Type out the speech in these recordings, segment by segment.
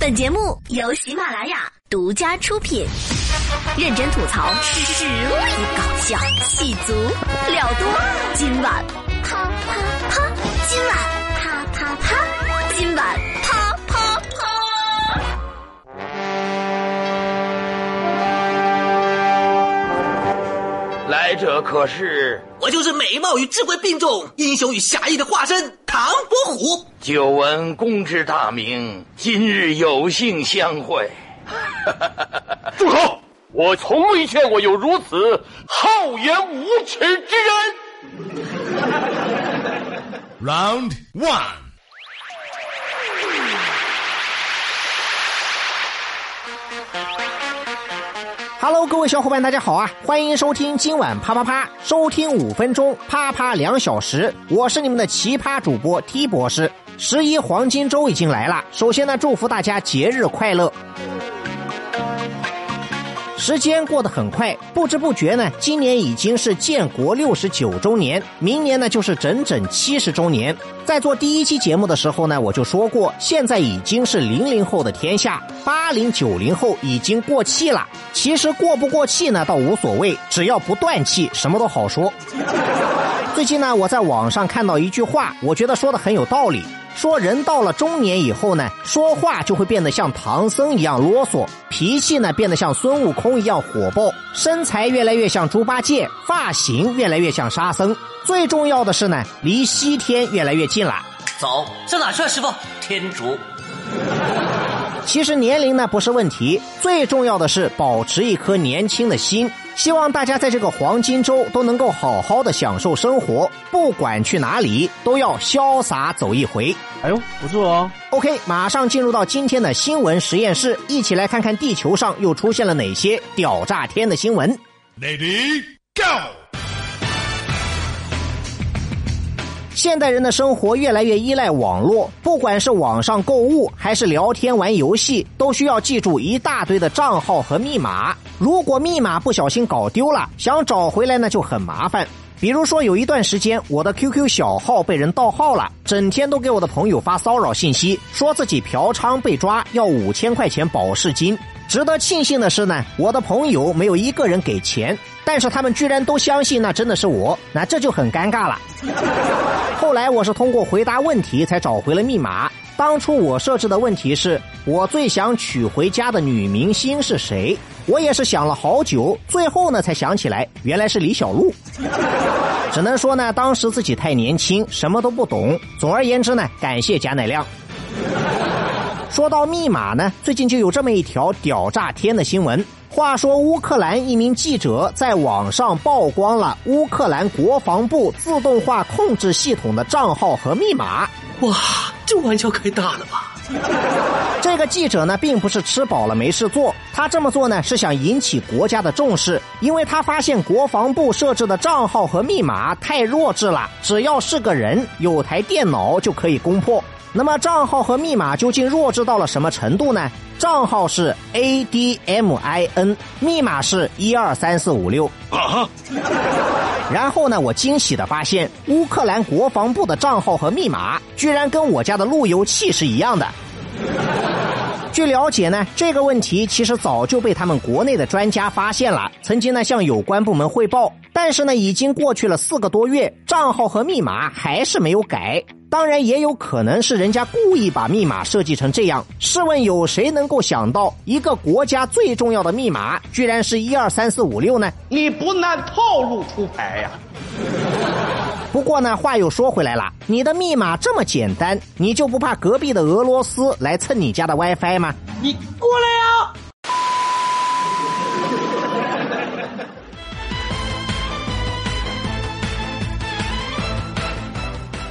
本节目由喜马拉雅独家出品，认真吐槽，实力搞笑，戏足了多。今晚啪啪啪，今晚啪啪啪，今晚啪啪啪。来者可是我就是美貌与智慧并重、英雄与侠义的化身唐伯虎。久闻公之大名，今日有幸相会。住口！我从未见过有如此厚颜无耻之人。Round one. Hello，各位小伙伴，大家好啊！欢迎收听今晚啪啪啪，收听五分钟，啪啪两小时。我是你们的奇葩主播 T 博士。十一黄金周已经来了，首先呢，祝福大家节日快乐。时间过得很快，不知不觉呢，今年已经是建国六十九周年，明年呢就是整整七十周年。在做第一期节目的时候呢，我就说过，现在已经是零零后的天下，八零九零后已经过气了。其实过不过气呢，倒无所谓，只要不断气，什么都好说。最近呢，我在网上看到一句话，我觉得说的很有道理。说人到了中年以后呢，说话就会变得像唐僧一样啰嗦，脾气呢变得像孙悟空一样火爆，身材越来越像猪八戒，发型越来越像沙僧。最重要的是呢，离西天越来越近了。走，上哪去啊，师傅？天竺。其实年龄呢不是问题，最重要的是保持一颗年轻的心。希望大家在这个黄金周都能够好好的享受生活，不管去哪里都要潇洒走一回。哎呦，不错哦。OK，马上进入到今天的新闻实验室，一起来看看地球上又出现了哪些屌炸天的新闻。Lady, go! 现代人的生活越来越依赖网络，不管是网上购物还是聊天玩游戏，都需要记住一大堆的账号和密码。如果密码不小心搞丢了，想找回来呢就很麻烦。比如说有一段时间，我的 QQ 小号被人盗号了，整天都给我的朋友发骚扰信息，说自己嫖娼被抓，要五千块钱保释金。值得庆幸的是呢，我的朋友没有一个人给钱，但是他们居然都相信那真的是我，那这就很尴尬了。后来我是通过回答问题才找回了密码。当初我设置的问题是我最想娶回家的女明星是谁？我也是想了好久，最后呢才想起来，原来是李小璐。只能说呢，当时自己太年轻，什么都不懂。总而言之呢，感谢贾乃亮。说到密码呢，最近就有这么一条屌炸天的新闻。话说，乌克兰一名记者在网上曝光了乌克兰国防部自动化控制系统的账号和密码。哇，这玩笑开大了吧？这个记者呢，并不是吃饱了没事做，他这么做呢，是想引起国家的重视，因为他发现国防部设置的账号和密码太弱智了，只要是个人有台电脑就可以攻破。那么账号和密码究竟弱智到了什么程度呢？账号是 A D M I N，密码是一二三四五六。啊！然后呢，我惊喜的发现，乌克兰国防部的账号和密码居然跟我家的路由器是一样的。据了解呢，这个问题其实早就被他们国内的专家发现了，曾经呢向有关部门汇报，但是呢已经过去了四个多月，账号和密码还是没有改。当然，也有可能是人家故意把密码设计成这样。试问有谁能够想到，一个国家最重要的密码居然是一二三四五六呢？你不按套路出牌呀、不过呢，话又说回来了，你的密码这么简单，你就不怕隔壁的俄罗斯来蹭你家的 WiFi 吗？你过来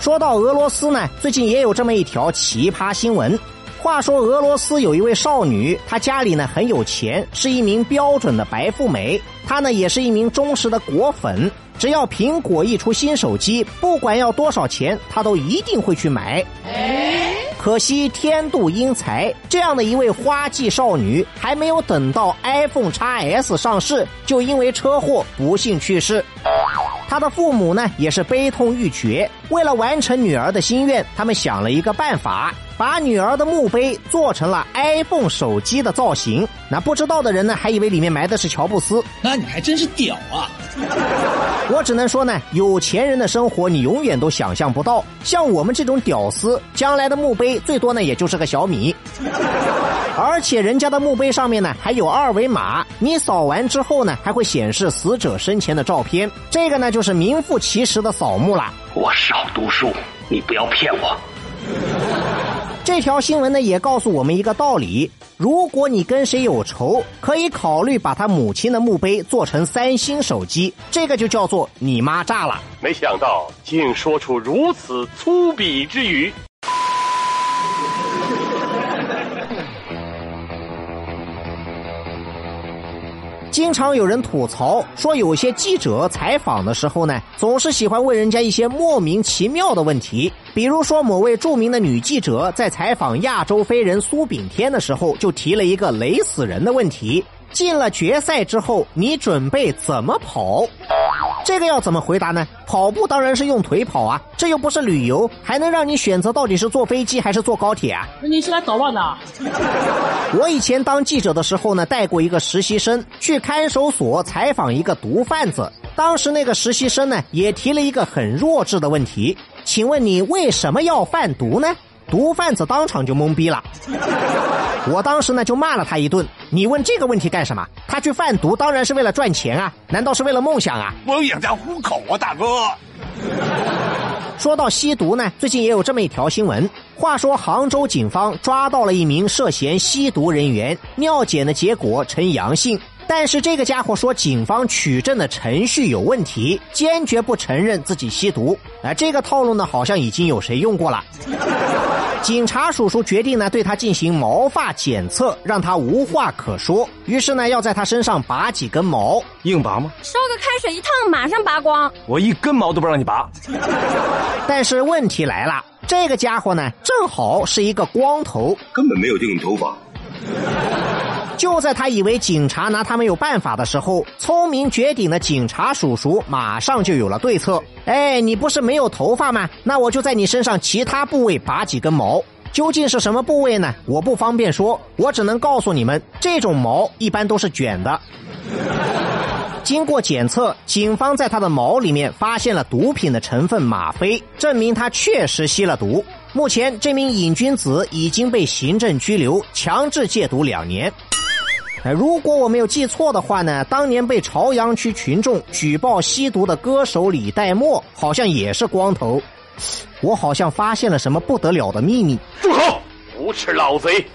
说到俄罗斯呢，最近也有这么一条奇葩新闻。话说俄罗斯有一位少女，她家里呢很有钱，是一名标准的白富美。她呢也是一名忠实的果粉，只要苹果一出新手机，不管要多少钱，她都一定会去买。可惜天妒英才，这样的一位花季少女，还没有等到 iPhone x S 上市，就因为车祸不幸去世。他的父母呢也是悲痛欲绝，为了完成女儿的心愿，他们想了一个办法，把女儿的墓碑做成了 iPhone 手机的造型。那不知道的人呢，还以为里面埋的是乔布斯。那你还真是屌啊！我只能说呢，有钱人的生活你永远都想象不到。像我们这种屌丝，将来的墓碑最多呢也就是个小米。而且人家的墓碑上面呢还有二维码，你扫完之后呢还会显示死者生前的照片。这个呢就是名副其实的扫墓啦。我少读书，你不要骗我。这条新闻呢也告诉我们一个道理：如果你跟谁有仇，可以考虑把他母亲的墓碑做成三星手机，这个就叫做你妈炸了。没想到竟说出如此粗鄙之语。经常有人吐槽说，有些记者采访的时候呢，总是喜欢问人家一些莫名其妙的问题。比如说，某位著名的女记者在采访亚洲飞人苏炳添的时候，就提了一个雷死人的问题：进了决赛之后，你准备怎么跑？这个要怎么回答呢？跑步当然是用腿跑啊，这又不是旅游，还能让你选择到底是坐飞机还是坐高铁啊？那你是来捣乱的？我以前当记者的时候呢，带过一个实习生去看守所采访一个毒贩子。当时那个实习生呢，也提了一个很弱智的问题：请问你为什么要贩毒呢？毒贩子当场就懵逼了。我当时呢就骂了他一顿。你问这个问题干什么？他去贩毒当然是为了赚钱啊，难道是为了梦想啊？我要养家糊口啊，大哥。说到吸毒呢，最近也有这么一条新闻。话说杭州警方抓到了一名涉嫌吸毒人员，尿检的结果呈阳性。但是这个家伙说，警方取证的程序有问题，坚决不承认自己吸毒。啊，这个套路呢，好像已经有谁用过了。警察叔叔决定呢，对他进行毛发检测，让他无话可说。于是呢，要在他身上拔几根毛，硬拔吗？烧个开水一烫，马上拔光。我一根毛都不让你拔。但是问题来了，这个家伙呢，正好是一个光头，根本没有这种头发。就在他以为警察拿他没有办法的时候，聪明绝顶的警察叔叔马上就有了对策。哎，你不是没有头发吗？那我就在你身上其他部位拔几根毛。究竟是什么部位呢？我不方便说，我只能告诉你们，这种毛一般都是卷的。经过检测，警方在他的毛里面发现了毒品的成分吗啡，证明他确实吸了毒。目前，这名瘾君子已经被行政拘留，强制戒毒两年。如果我没有记错的话呢，当年被朝阳区群众举报吸毒的歌手李代沫，好像也是光头。我好像发现了什么不得了的秘密。住口！无耻老贼！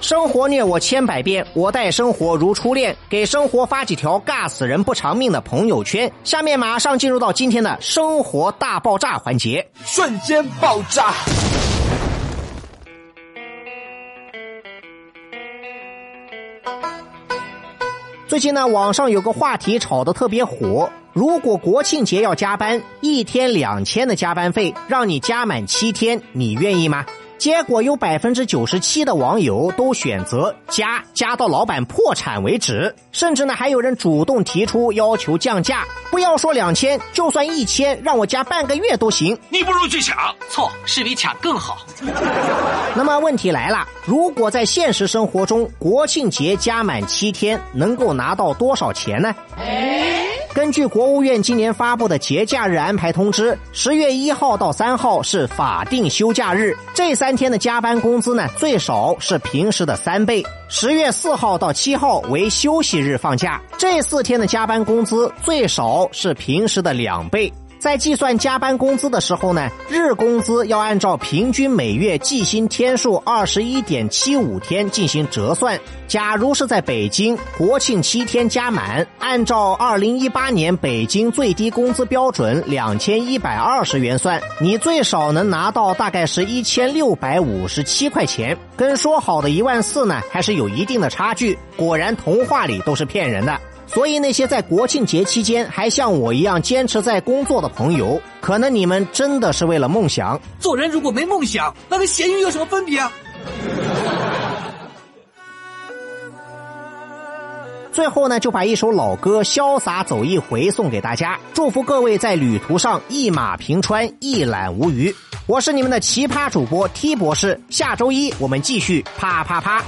生活虐我千百遍，我待生活如初恋。给生活发几条尬死人不偿命的朋友圈。下面马上进入到今天的生活大爆炸环节，瞬间爆炸。最近呢，网上有个话题炒得特别火。如果国庆节要加班，一天两千的加班费，让你加满七天，你愿意吗？结果有百分之九十七的网友都选择加，加到老板破产为止。甚至呢，还有人主动提出要求降价，不要说两千，就算一千，让我加半个月都行。你不如去抢，错，是比抢更好。那么问题来了，如果在现实生活中，国庆节加满七天，能够拿到多少钱呢？根据国务院今年发布的节假日安排通知，十月一号到三号是法定休假日，这三天的加班工资呢，最少是平时的三倍。十月四号到七号为休息日放假，这四天的加班工资最少是平时的两倍。在计算加班工资的时候呢，日工资要按照平均每月计薪天数二十一点七五天进行折算。假如是在北京，国庆七天加满，按照二零一八年北京最低工资标准两千一百二十元算，你最少能拿到大概是一千六百五十七块钱，跟说好的一万四呢，还是有一定的差距。果然，童话里都是骗人的。所以，那些在国庆节期间还像我一样坚持在工作的朋友，可能你们真的是为了梦想。做人如果没梦想，那跟咸鱼有什么分别啊？最后呢，就把一首老歌《潇洒走一回》送给大家，祝福各位在旅途上一马平川，一览无余。我是你们的奇葩主播 T 博士，下周一我们继续啪啪啪。